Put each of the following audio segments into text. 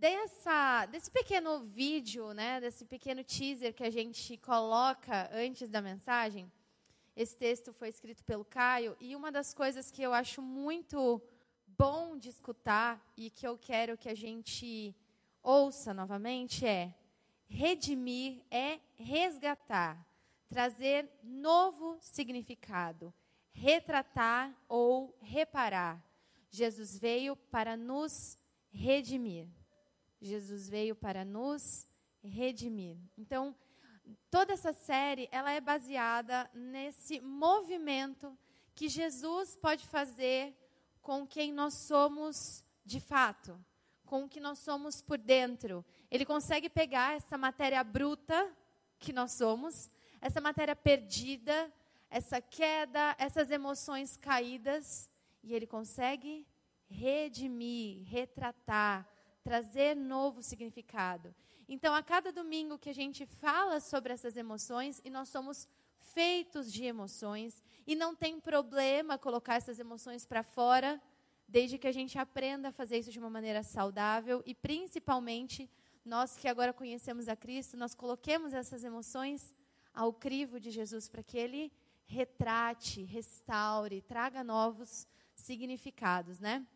dessa, desse pequeno vídeo, né, desse pequeno teaser que a gente coloca antes da mensagem, esse texto foi escrito pelo Caio, e uma das coisas que eu acho muito bom de escutar e que eu quero que a gente ouça novamente é: redimir é resgatar, trazer novo significado, retratar ou reparar. Jesus veio para nos redimir. Jesus veio para nos redimir. Então, toda essa série, ela é baseada nesse movimento que Jesus pode fazer com quem nós somos de fato, com o que nós somos por dentro. Ele consegue pegar essa matéria bruta que nós somos, essa matéria perdida, essa queda, essas emoções caídas, e ele consegue redimir, retratar, trazer novo significado. Então, a cada domingo que a gente fala sobre essas emoções, e nós somos feitos de emoções, e não tem problema colocar essas emoções para fora, desde que a gente aprenda a fazer isso de uma maneira saudável, e principalmente, nós que agora conhecemos a Cristo, nós coloquemos essas emoções ao crivo de Jesus, para que Ele retrate, restaure, traga novos significados, né?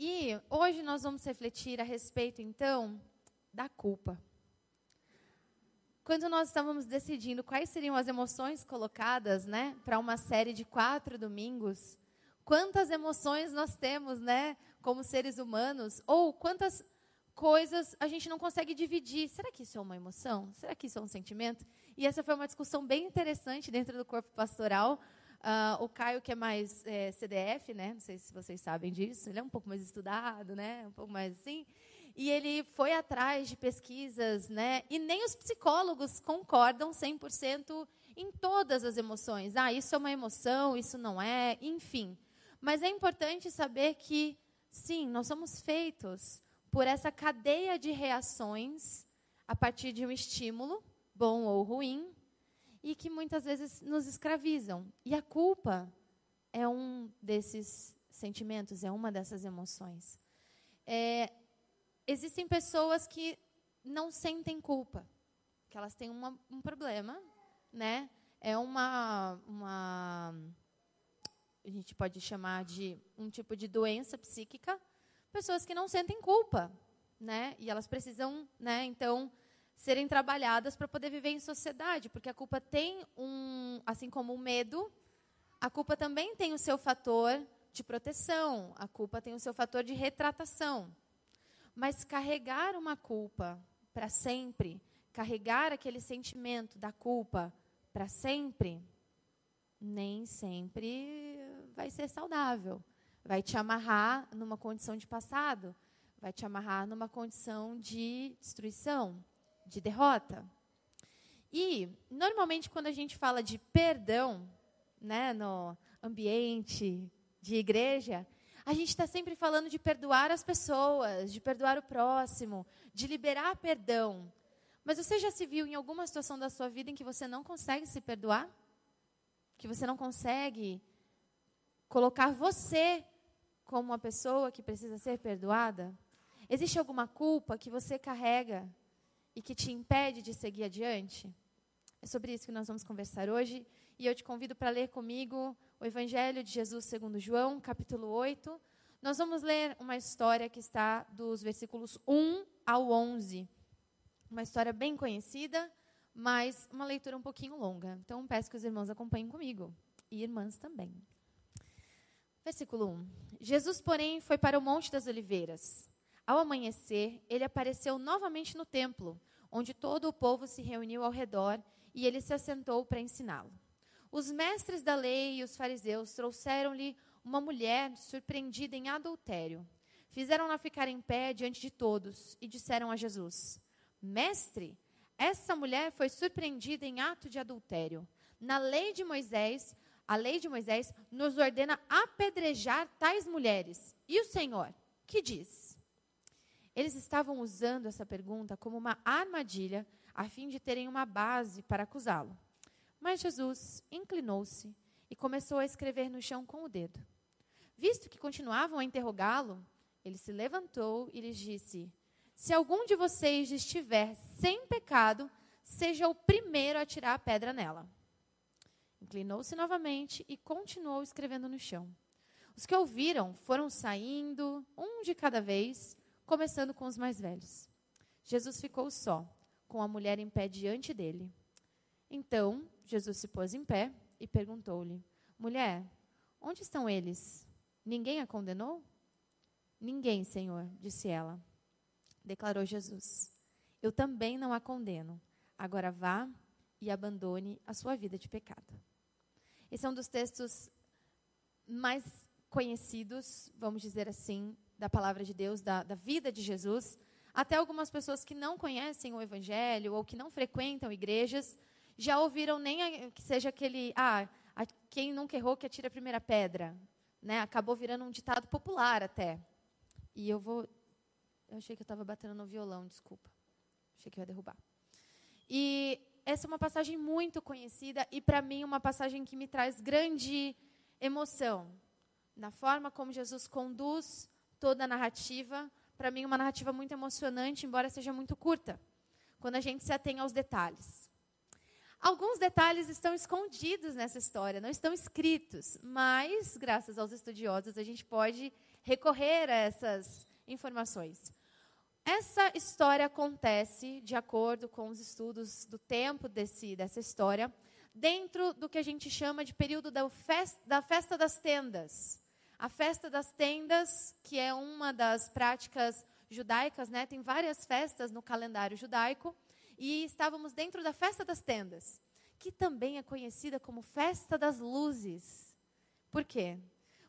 E hoje nós vamos refletir a respeito, então, da culpa. Quando nós estávamos decidindo quais seriam as emoções colocadas, né, para uma série de quatro domingos, quantas emoções nós temos, né, como seres humanos, ou quantas coisas a gente não consegue dividir. Será que isso é uma emoção? Será que isso é um sentimento? E essa foi uma discussão bem interessante dentro do corpo pastoral, Uh, o Caio, que é mais é, CDF, né? não sei se vocês sabem disso, ele é um pouco mais estudado, né? um pouco mais assim. E ele foi atrás de pesquisas, né? e nem os psicólogos concordam 100% em todas as emoções. Ah, isso é uma emoção, isso não é, enfim. Mas é importante saber que, sim, nós somos feitos por essa cadeia de reações a partir de um estímulo, bom ou ruim, e que muitas vezes nos escravizam. E a culpa é um desses sentimentos, é uma dessas emoções. É, existem pessoas que não sentem culpa, que elas têm uma, um problema, né? É uma, uma, a gente pode chamar de um tipo de doença psíquica, pessoas que não sentem culpa, né? E elas precisam, né? Então serem trabalhadas para poder viver em sociedade, porque a culpa tem um, assim como o medo, a culpa também tem o seu fator de proteção, a culpa tem o seu fator de retratação. Mas carregar uma culpa para sempre, carregar aquele sentimento da culpa para sempre, nem sempre vai ser saudável. Vai te amarrar numa condição de passado, vai te amarrar numa condição de destruição de derrota. E, normalmente, quando a gente fala de perdão, né, no ambiente de igreja, a gente está sempre falando de perdoar as pessoas, de perdoar o próximo, de liberar perdão. Mas você já se viu em alguma situação da sua vida em que você não consegue se perdoar? Que você não consegue colocar você como uma pessoa que precisa ser perdoada? Existe alguma culpa que você carrega e que te impede de seguir adiante? É sobre isso que nós vamos conversar hoje. E eu te convido para ler comigo o Evangelho de Jesus segundo João, capítulo 8. Nós vamos ler uma história que está dos versículos 1 ao 11. Uma história bem conhecida, mas uma leitura um pouquinho longa. Então, peço que os irmãos acompanhem comigo. E irmãs também. Versículo 1. Jesus, porém, foi para o Monte das Oliveiras. Ao amanhecer, ele apareceu novamente no templo onde todo o povo se reuniu ao redor e ele se assentou para ensiná-lo. Os mestres da lei e os fariseus trouxeram-lhe uma mulher surpreendida em adultério. Fizeram-na ficar em pé diante de todos e disseram a Jesus: Mestre, essa mulher foi surpreendida em ato de adultério. Na lei de Moisés, a lei de Moisés nos ordena apedrejar tais mulheres. E o Senhor, que diz? Eles estavam usando essa pergunta como uma armadilha a fim de terem uma base para acusá-lo. Mas Jesus inclinou-se e começou a escrever no chão com o dedo. Visto que continuavam a interrogá-lo, ele se levantou e lhes disse: Se algum de vocês estiver sem pecado, seja o primeiro a tirar a pedra nela. Inclinou-se novamente e continuou escrevendo no chão. Os que ouviram foram saindo, um de cada vez, começando com os mais velhos. Jesus ficou só, com a mulher em pé diante dele. Então, Jesus se pôs em pé e perguntou-lhe: Mulher, onde estão eles? Ninguém a condenou? Ninguém, Senhor, disse ela. Declarou Jesus: Eu também não a condeno. Agora vá e abandone a sua vida de pecado. Esse é um dos textos mais conhecidos, vamos dizer assim, da palavra de Deus, da, da vida de Jesus. Até algumas pessoas que não conhecem o Evangelho ou que não frequentam igrejas já ouviram nem que seja aquele, ah, a, quem nunca errou que atira a primeira pedra. Né? Acabou virando um ditado popular até. E eu vou. Eu achei que eu estava batendo no violão, desculpa. Achei que eu ia derrubar. E essa é uma passagem muito conhecida e, para mim, uma passagem que me traz grande emoção. Na forma como Jesus conduz toda a narrativa. Para mim, uma narrativa muito emocionante, embora seja muito curta. Quando a gente se atém aos detalhes. Alguns detalhes estão escondidos nessa história, não estão escritos, mas, graças aos estudiosos, a gente pode recorrer a essas informações. Essa história acontece, de acordo com os estudos do tempo desse, dessa história, dentro do que a gente chama de período da da festa das tendas. A festa das tendas, que é uma das práticas judaicas, né? tem várias festas no calendário judaico e estávamos dentro da festa das tendas, que também é conhecida como festa das luzes. Por quê?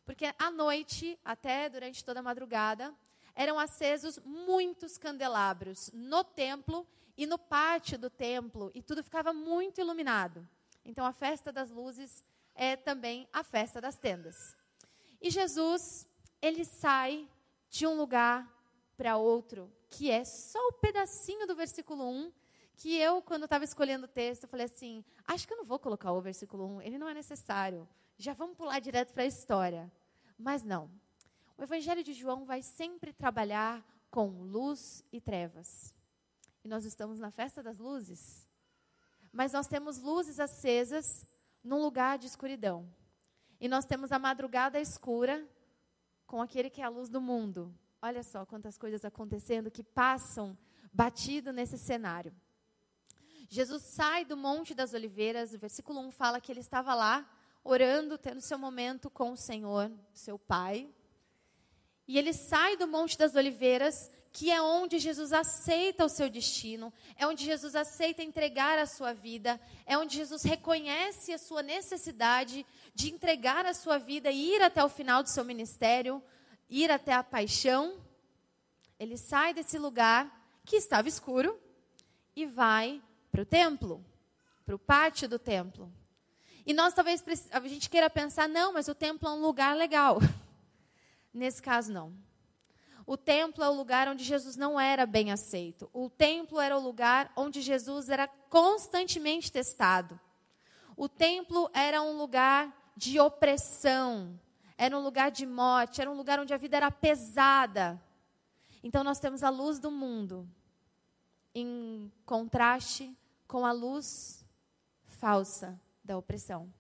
Porque à noite, até durante toda a madrugada, eram acesos muitos candelabros no templo e no pátio do templo, e tudo ficava muito iluminado. Então a festa das luzes é também a festa das tendas. E Jesus, ele sai de um lugar para outro, que é só o pedacinho do versículo 1 que eu, quando estava escolhendo o texto, falei assim: acho que eu não vou colocar o versículo 1, ele não é necessário. Já vamos pular direto para a história. Mas não. O Evangelho de João vai sempre trabalhar com luz e trevas. E nós estamos na festa das luzes. Mas nós temos luzes acesas num lugar de escuridão. E nós temos a madrugada escura com aquele que é a luz do mundo. Olha só quantas coisas acontecendo que passam batido nesse cenário. Jesus sai do Monte das Oliveiras, o versículo 1 fala que ele estava lá orando, tendo seu momento com o Senhor, seu Pai. E ele sai do Monte das Oliveiras, que é onde Jesus aceita o seu destino, é onde Jesus aceita entregar a sua vida, é onde Jesus reconhece a sua necessidade de entregar a sua vida e ir até o final do seu ministério, ir até a paixão. Ele sai desse lugar que estava escuro e vai para o templo, para o pátio do templo. E nós talvez a gente queira pensar, não, mas o templo é um lugar legal. Nesse caso, não. O templo é o lugar onde Jesus não era bem aceito. O templo era o lugar onde Jesus era constantemente testado. O templo era um lugar de opressão, era um lugar de morte, era um lugar onde a vida era pesada. Então nós temos a luz do mundo em contraste com a luz falsa da opressão.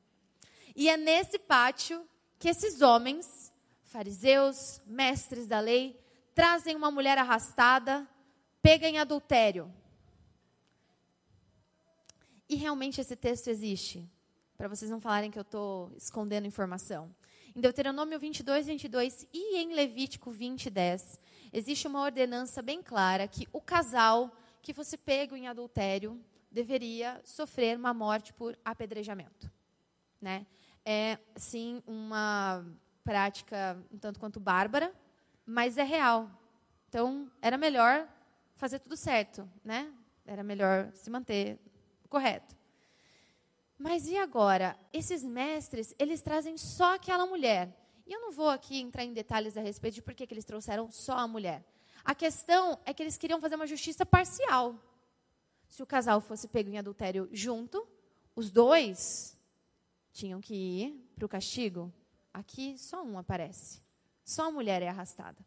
E é nesse pátio que esses homens, fariseus, mestres da lei, trazem uma mulher arrastada, pega em adultério. E realmente esse texto existe, para vocês não falarem que eu estou escondendo informação. Em Deuteronômio 22, 22 e em Levítico 20, 10, existe uma ordenança bem clara que o casal que fosse pego em adultério deveria sofrer uma morte por apedrejamento. Né? É, sim, uma prática um tanto quanto bárbara, mas é real. Então, era melhor fazer tudo certo, né? Era melhor se manter correto. Mas e agora? Esses mestres, eles trazem só aquela mulher. E eu não vou aqui entrar em detalhes a respeito de por que, que eles trouxeram só a mulher. A questão é que eles queriam fazer uma justiça parcial se o casal fosse pego em adultério junto, os dois tinham que ir para o castigo. Aqui só um aparece. Só a mulher é arrastada.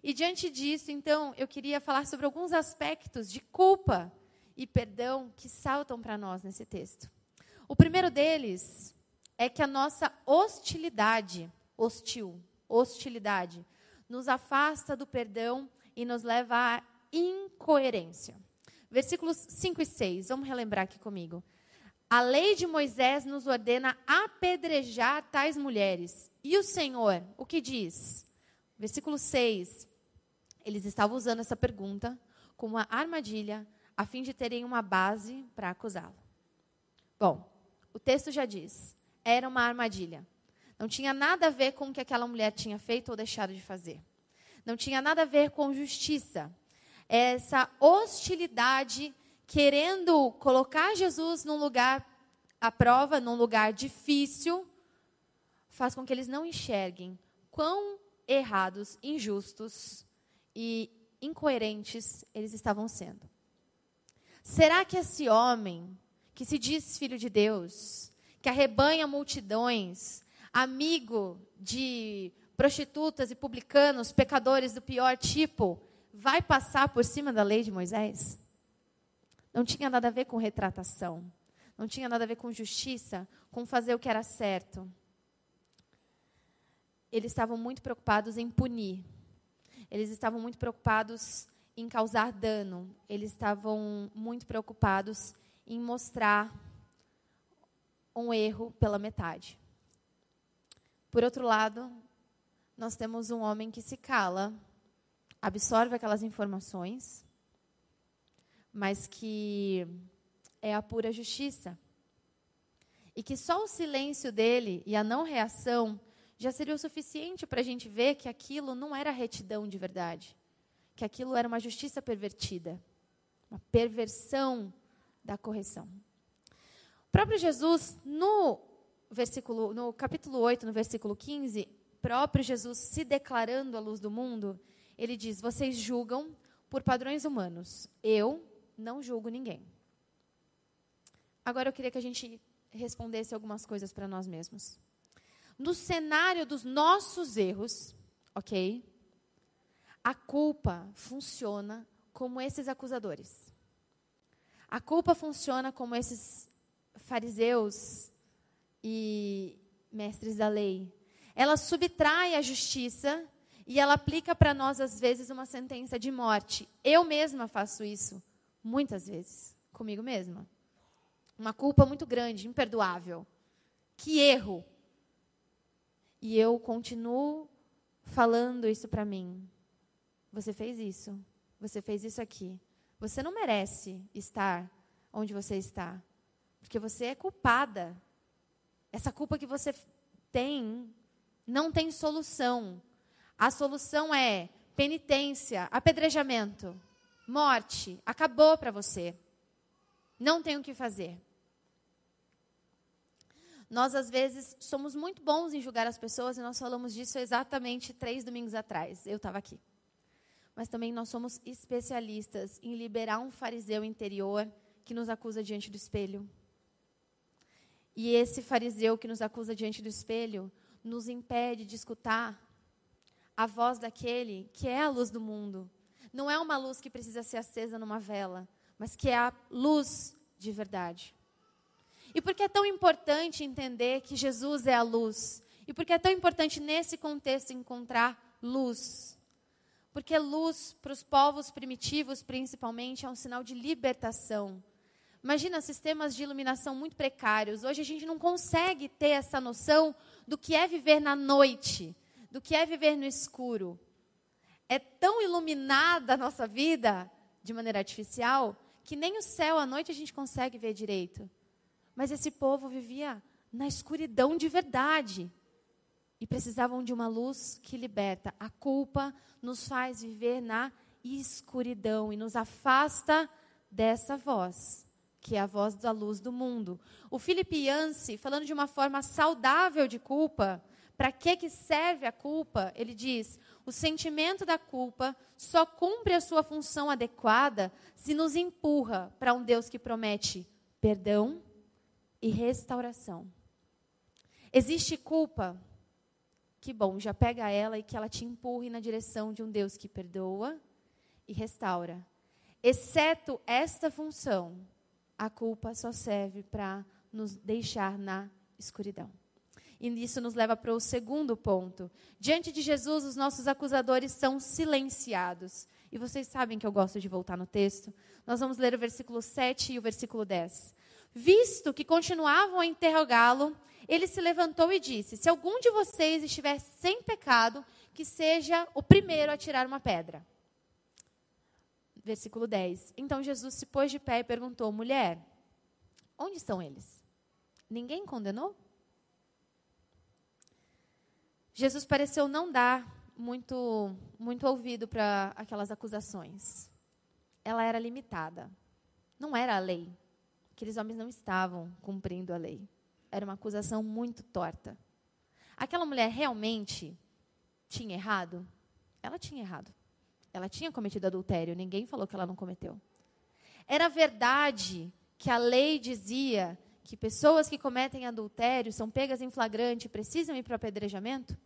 E diante disso, então, eu queria falar sobre alguns aspectos de culpa e perdão que saltam para nós nesse texto. O primeiro deles é que a nossa hostilidade, hostil, hostilidade, nos afasta do perdão e nos leva à incoerência. Versículos 5 e 6, vamos relembrar aqui comigo. A lei de Moisés nos ordena apedrejar tais mulheres. E o Senhor, o que diz? Versículo 6. Eles estavam usando essa pergunta como uma armadilha a fim de terem uma base para acusá-lo. Bom, o texto já diz: era uma armadilha. Não tinha nada a ver com o que aquela mulher tinha feito ou deixado de fazer. Não tinha nada a ver com justiça. Essa hostilidade querendo colocar Jesus num lugar à prova, num lugar difícil, faz com que eles não enxerguem quão errados, injustos e incoerentes eles estavam sendo. Será que esse homem, que se diz filho de Deus, que arrebanha multidões, amigo de prostitutas e publicanos, pecadores do pior tipo, vai passar por cima da lei de Moisés? Não tinha nada a ver com retratação. Não tinha nada a ver com justiça, com fazer o que era certo. Eles estavam muito preocupados em punir. Eles estavam muito preocupados em causar dano. Eles estavam muito preocupados em mostrar um erro pela metade. Por outro lado, nós temos um homem que se cala, absorve aquelas informações mas que é a pura justiça. E que só o silêncio dele e a não reação já seria o suficiente para a gente ver que aquilo não era retidão de verdade, que aquilo era uma justiça pervertida, uma perversão da correção. O próprio Jesus, no versículo, no capítulo 8, no versículo 15, próprio Jesus se declarando a luz do mundo, ele diz: Vocês julgam por padrões humanos. Eu não julgo ninguém. Agora eu queria que a gente respondesse algumas coisas para nós mesmos. No cenário dos nossos erros, ok? A culpa funciona como esses acusadores. A culpa funciona como esses fariseus e mestres da lei. Ela subtrai a justiça e ela aplica para nós, às vezes, uma sentença de morte. Eu mesma faço isso muitas vezes, comigo mesma. Uma culpa muito grande, imperdoável. Que erro! E eu continuo falando isso para mim. Você fez isso. Você fez isso aqui. Você não merece estar onde você está. Porque você é culpada. Essa culpa que você tem não tem solução. A solução é penitência, apedrejamento morte, acabou para você. Não tem o que fazer. Nós, às vezes, somos muito bons em julgar as pessoas e nós falamos disso exatamente três domingos atrás. Eu estava aqui. Mas também nós somos especialistas em liberar um fariseu interior que nos acusa diante do espelho. E esse fariseu que nos acusa diante do espelho nos impede de escutar a voz daquele que é a luz do mundo, não é uma luz que precisa ser acesa numa vela, mas que é a luz de verdade. E por que é tão importante entender que Jesus é a luz? E por que é tão importante nesse contexto encontrar luz? Porque luz, para os povos primitivos principalmente, é um sinal de libertação. Imagina sistemas de iluminação muito precários. Hoje a gente não consegue ter essa noção do que é viver na noite, do que é viver no escuro é tão iluminada a nossa vida de maneira artificial que nem o céu à noite a gente consegue ver direito. Mas esse povo vivia na escuridão de verdade e precisavam de uma luz que liberta. A culpa nos faz viver na escuridão e nos afasta dessa voz, que é a voz da luz do mundo. O Philip Yancey, falando de uma forma saudável de culpa, para que, que serve a culpa? Ele diz: o sentimento da culpa só cumpre a sua função adequada se nos empurra para um Deus que promete perdão e restauração. Existe culpa que bom, já pega ela e que ela te empurre na direção de um Deus que perdoa e restaura. Exceto esta função, a culpa só serve para nos deixar na escuridão. E isso nos leva para o segundo ponto. Diante de Jesus, os nossos acusadores são silenciados. E vocês sabem que eu gosto de voltar no texto. Nós vamos ler o versículo 7 e o versículo 10. Visto que continuavam a interrogá-lo, ele se levantou e disse: Se algum de vocês estiver sem pecado, que seja o primeiro a tirar uma pedra. Versículo 10. Então Jesus se pôs de pé e perguntou: Mulher, onde estão eles? Ninguém condenou? Jesus pareceu não dar muito, muito ouvido para aquelas acusações. Ela era limitada. Não era a lei. Aqueles homens não estavam cumprindo a lei. Era uma acusação muito torta. Aquela mulher realmente tinha errado? Ela tinha errado. Ela tinha cometido adultério, ninguém falou que ela não cometeu. Era verdade que a lei dizia que pessoas que cometem adultério são pegas em flagrante e precisam ir para o apedrejamento?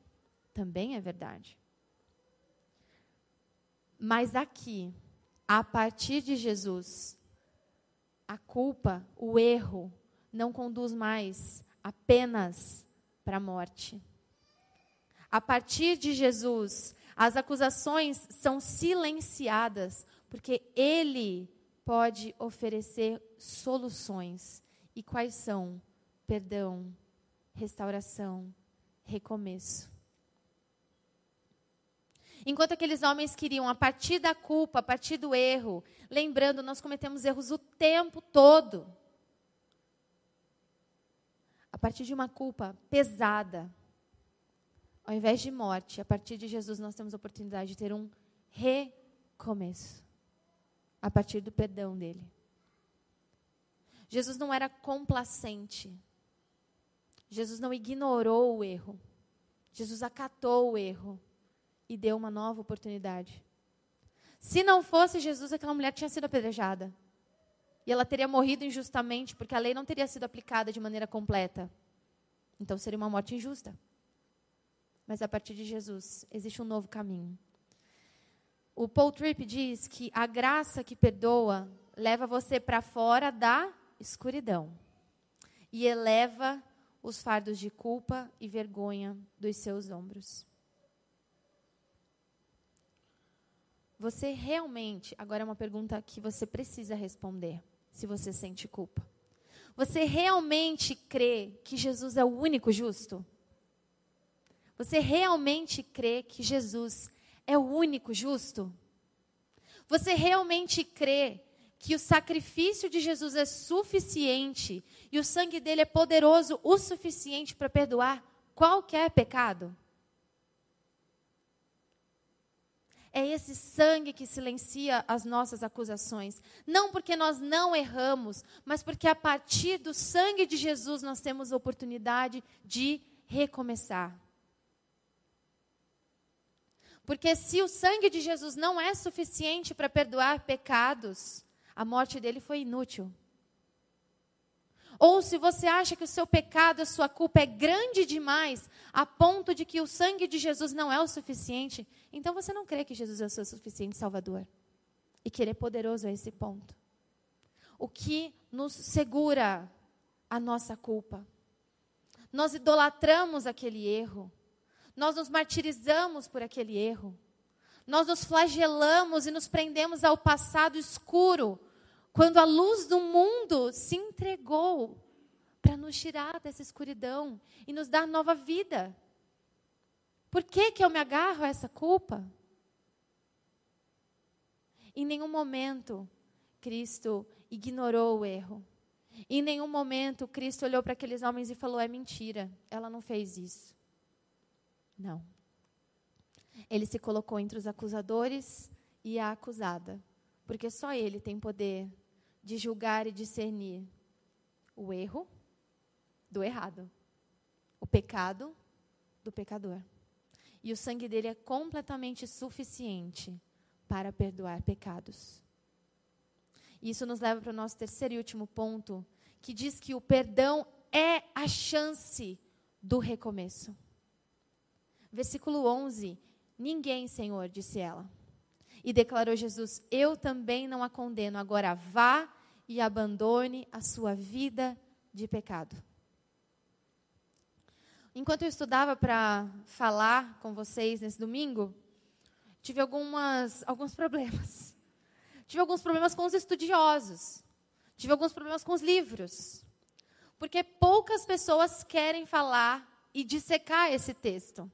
Também é verdade. Mas aqui, a partir de Jesus, a culpa, o erro, não conduz mais apenas para a morte. A partir de Jesus, as acusações são silenciadas, porque Ele pode oferecer soluções. E quais são? Perdão, restauração, recomeço. Enquanto aqueles homens queriam, a partir da culpa, a partir do erro, lembrando, nós cometemos erros o tempo todo a partir de uma culpa pesada, ao invés de morte, a partir de Jesus nós temos a oportunidade de ter um recomeço. A partir do perdão dele. Jesus não era complacente. Jesus não ignorou o erro. Jesus acatou o erro e deu uma nova oportunidade. Se não fosse Jesus, aquela mulher tinha sido apedrejada e ela teria morrido injustamente, porque a lei não teria sido aplicada de maneira completa. Então seria uma morte injusta. Mas a partir de Jesus existe um novo caminho. O Paul Tripp diz que a graça que perdoa leva você para fora da escuridão e eleva os fardos de culpa e vergonha dos seus ombros. Você realmente, agora é uma pergunta que você precisa responder se você sente culpa? Você realmente crê que Jesus é o único justo? Você realmente crê que Jesus é o único justo? Você realmente crê que o sacrifício de Jesus é suficiente e o sangue dele é poderoso o suficiente para perdoar qualquer pecado? É esse sangue que silencia as nossas acusações. Não porque nós não erramos, mas porque a partir do sangue de Jesus nós temos a oportunidade de recomeçar. Porque se o sangue de Jesus não é suficiente para perdoar pecados, a morte dele foi inútil. Ou se você acha que o seu pecado, a sua culpa é grande demais, a ponto de que o sangue de Jesus não é o suficiente, então você não crê que Jesus é o seu suficiente Salvador. E que Ele é poderoso a esse ponto. O que nos segura a nossa culpa? Nós idolatramos aquele erro. Nós nos martirizamos por aquele erro. Nós nos flagelamos e nos prendemos ao passado escuro quando a luz do mundo se entregou para nos tirar dessa escuridão e nos dar nova vida. Por que, que eu me agarro a essa culpa? Em nenhum momento Cristo ignorou o erro. Em nenhum momento Cristo olhou para aqueles homens e falou: é mentira, ela não fez isso. Não. Ele se colocou entre os acusadores e a acusada, porque só ele tem poder de julgar e discernir o erro do errado, o pecado do pecador. E o sangue dele é completamente suficiente para perdoar pecados. Isso nos leva para o nosso terceiro e último ponto, que diz que o perdão é a chance do recomeço. Versículo 11: Ninguém, Senhor, disse ela. E declarou Jesus: Eu também não a condeno. Agora vá e abandone a sua vida de pecado. Enquanto eu estudava para falar com vocês nesse domingo, tive algumas, alguns problemas. Tive alguns problemas com os estudiosos. Tive alguns problemas com os livros. Porque poucas pessoas querem falar e dissecar esse texto.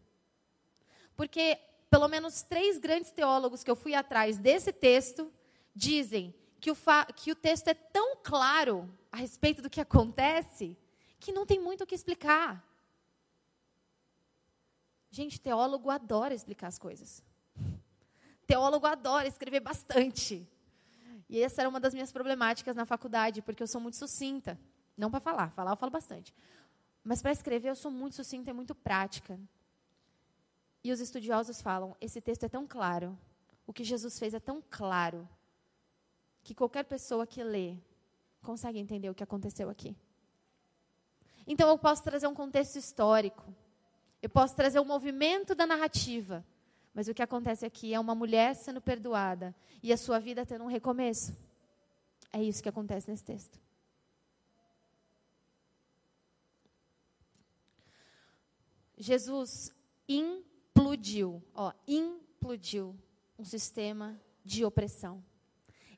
Porque pelo menos três grandes teólogos que eu fui atrás desse texto dizem que o, que o texto é tão claro a respeito do que acontece que não tem muito o que explicar. Gente, teólogo adora explicar as coisas. Teólogo adora escrever bastante. E essa era uma das minhas problemáticas na faculdade, porque eu sou muito sucinta. Não para falar, falar eu falo bastante. Mas para escrever eu sou muito sucinta e muito prática. E os estudiosos falam: esse texto é tão claro, o que Jesus fez é tão claro, que qualquer pessoa que lê consegue entender o que aconteceu aqui. Então eu posso trazer um contexto histórico, eu posso trazer o um movimento da narrativa, mas o que acontece aqui é uma mulher sendo perdoada e a sua vida tendo um recomeço. É isso que acontece nesse texto. Jesus implodiu, ó, implodiu um sistema de opressão.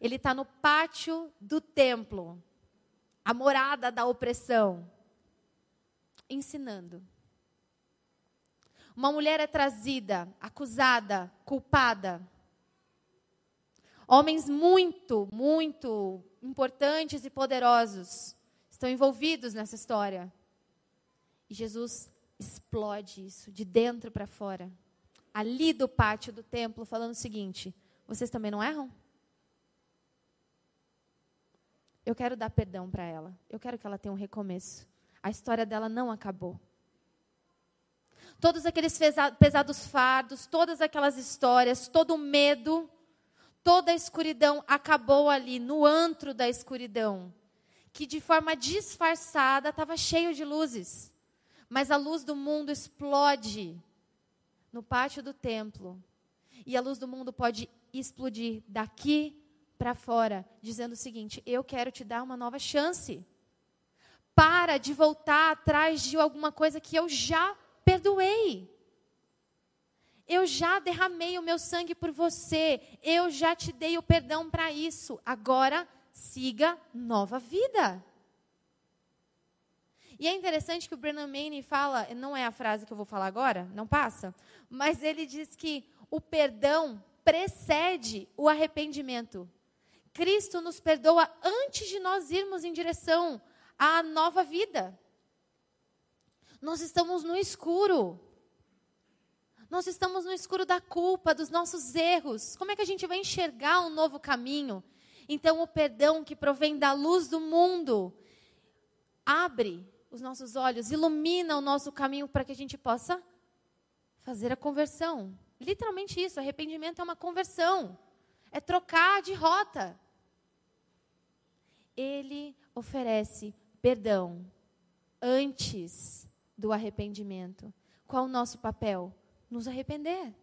Ele está no pátio do templo, a morada da opressão, ensinando. Uma mulher é trazida, acusada, culpada. Homens muito, muito importantes e poderosos estão envolvidos nessa história. E Jesus explode isso de dentro para fora. Ali do pátio do templo, falando o seguinte: vocês também não erram? Eu quero dar perdão para ela. Eu quero que ela tenha um recomeço. A história dela não acabou todos aqueles pesados fardos, todas aquelas histórias, todo o medo, toda a escuridão acabou ali, no antro da escuridão, que de forma disfarçada estava cheio de luzes. Mas a luz do mundo explode no pátio do templo. E a luz do mundo pode explodir daqui para fora, dizendo o seguinte: eu quero te dar uma nova chance. Para de voltar atrás de alguma coisa que eu já perdoei. Eu já derramei o meu sangue por você. Eu já te dei o perdão para isso. Agora siga nova vida. E é interessante que o Brennan Manning fala, não é a frase que eu vou falar agora, não passa, mas ele diz que o perdão precede o arrependimento. Cristo nos perdoa antes de nós irmos em direção à nova vida. Nós estamos no escuro. Nós estamos no escuro da culpa, dos nossos erros. Como é que a gente vai enxergar um novo caminho? Então, o perdão que provém da luz do mundo abre os nossos olhos, ilumina o nosso caminho para que a gente possa fazer a conversão. Literalmente isso, arrependimento é uma conversão. É trocar de rota. Ele oferece perdão antes do arrependimento. Qual o nosso papel? Nos arrepender.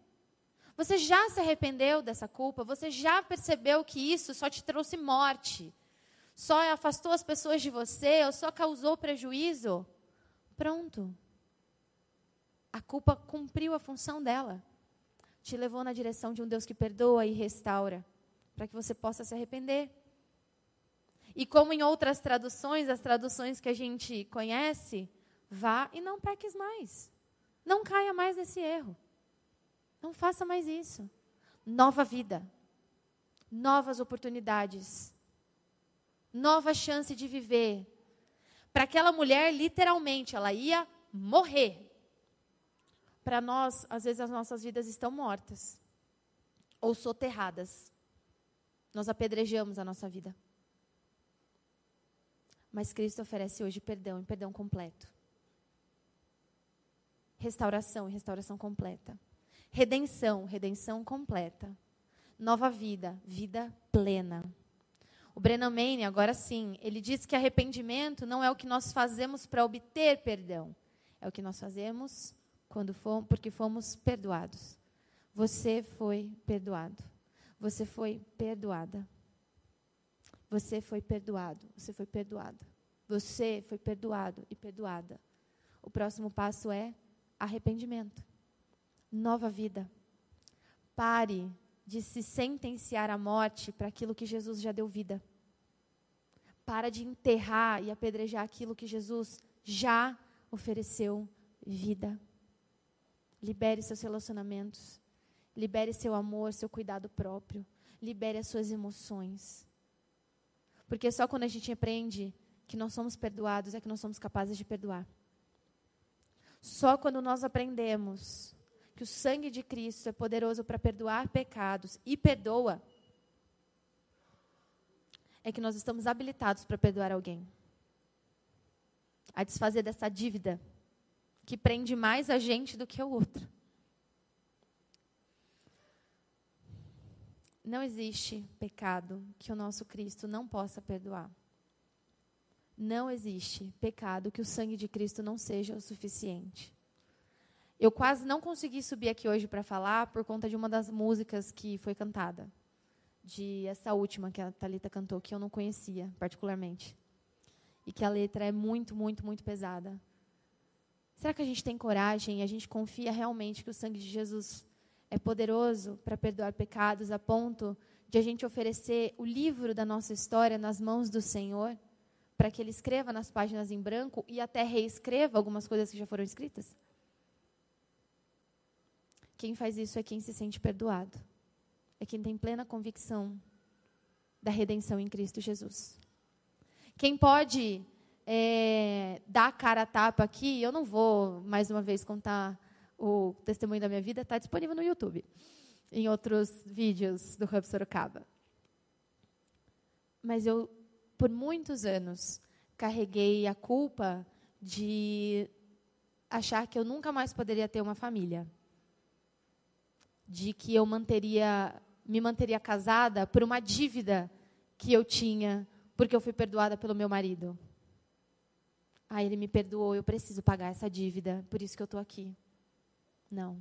Você já se arrependeu dessa culpa? Você já percebeu que isso só te trouxe morte? Só afastou as pessoas de você? Ou só causou prejuízo? Pronto. A culpa cumpriu a função dela. Te levou na direção de um Deus que perdoa e restaura, para que você possa se arrepender. E como em outras traduções, as traduções que a gente conhece, Vá e não peques mais. Não caia mais nesse erro. Não faça mais isso. Nova vida. Novas oportunidades. Nova chance de viver. Para aquela mulher, literalmente, ela ia morrer. Para nós, às vezes as nossas vidas estão mortas ou soterradas. Nós apedrejamos a nossa vida. Mas Cristo oferece hoje perdão e perdão completo restauração e restauração completa. Redenção, redenção completa. Nova vida, vida plena. O Brennan Manning, agora sim, ele diz que arrependimento não é o que nós fazemos para obter perdão, é o que nós fazemos quando fomos, porque fomos perdoados. Você foi perdoado. Você foi perdoada. Você foi perdoado. Você foi perdoada. Você foi perdoado e perdoada. O próximo passo é arrependimento. Nova vida. Pare de se sentenciar à morte para aquilo que Jesus já deu vida. Para de enterrar e apedrejar aquilo que Jesus já ofereceu vida. Libere seus relacionamentos. Libere seu amor, seu cuidado próprio. Libere as suas emoções. Porque só quando a gente aprende que nós somos perdoados é que nós somos capazes de perdoar. Só quando nós aprendemos que o sangue de Cristo é poderoso para perdoar pecados e perdoa, é que nós estamos habilitados para perdoar alguém. A desfazer dessa dívida que prende mais a gente do que o outro. Não existe pecado que o nosso Cristo não possa perdoar. Não existe pecado que o sangue de Cristo não seja o suficiente. Eu quase não consegui subir aqui hoje para falar por conta de uma das músicas que foi cantada. De essa última que a Talita cantou, que eu não conhecia particularmente. E que a letra é muito, muito, muito pesada. Será que a gente tem coragem a gente confia realmente que o sangue de Jesus é poderoso para perdoar pecados a ponto de a gente oferecer o livro da nossa história nas mãos do Senhor, para que Ele escreva nas páginas em branco e até reescreva algumas coisas que já foram escritas? Quem faz isso é quem se sente perdoado, é quem tem plena convicção da redenção em Cristo Jesus. Quem pode é, dar cara a tapa aqui, eu não vou mais uma vez contar o testemunho da minha vida está disponível no YouTube, em outros vídeos do Hub Sorocaba. Mas eu, por muitos anos, carreguei a culpa de achar que eu nunca mais poderia ter uma família. De que eu manteria, me manteria casada por uma dívida que eu tinha, porque eu fui perdoada pelo meu marido. Ah, ele me perdoou, eu preciso pagar essa dívida, por isso que eu estou aqui. Não.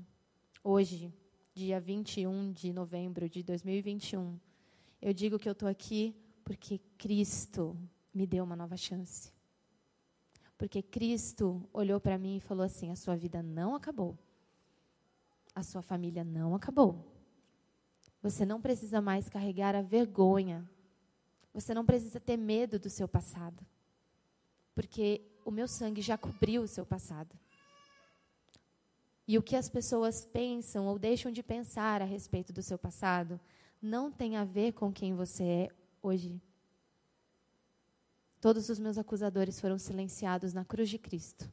Hoje, dia 21 de novembro de 2021, eu digo que eu estou aqui porque Cristo me deu uma nova chance. Porque Cristo olhou para mim e falou assim: a sua vida não acabou. A sua família não acabou. Você não precisa mais carregar a vergonha. Você não precisa ter medo do seu passado. Porque o meu sangue já cobriu o seu passado. E o que as pessoas pensam ou deixam de pensar a respeito do seu passado não tem a ver com quem você é hoje. Todos os meus acusadores foram silenciados na cruz de Cristo.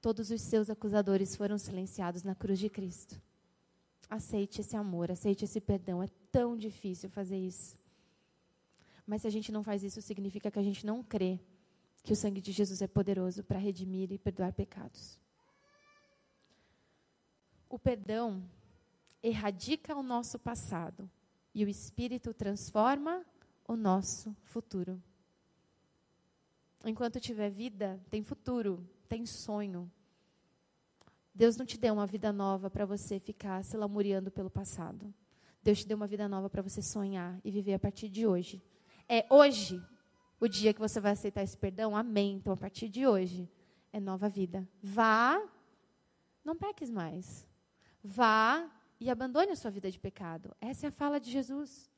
Todos os seus acusadores foram silenciados na cruz de Cristo. Aceite esse amor, aceite esse perdão. É tão difícil fazer isso. Mas se a gente não faz isso, significa que a gente não crê que o sangue de Jesus é poderoso para redimir e perdoar pecados. O perdão erradica o nosso passado e o Espírito transforma o nosso futuro. Enquanto tiver vida, tem futuro, tem sonho. Deus não te deu uma vida nova para você ficar se lamuriando pelo passado. Deus te deu uma vida nova para você sonhar e viver a partir de hoje. É hoje o dia que você vai aceitar esse perdão? Amém. Então, a partir de hoje, é nova vida. Vá, não peques mais. Vá e abandone a sua vida de pecado. Essa é a fala de Jesus.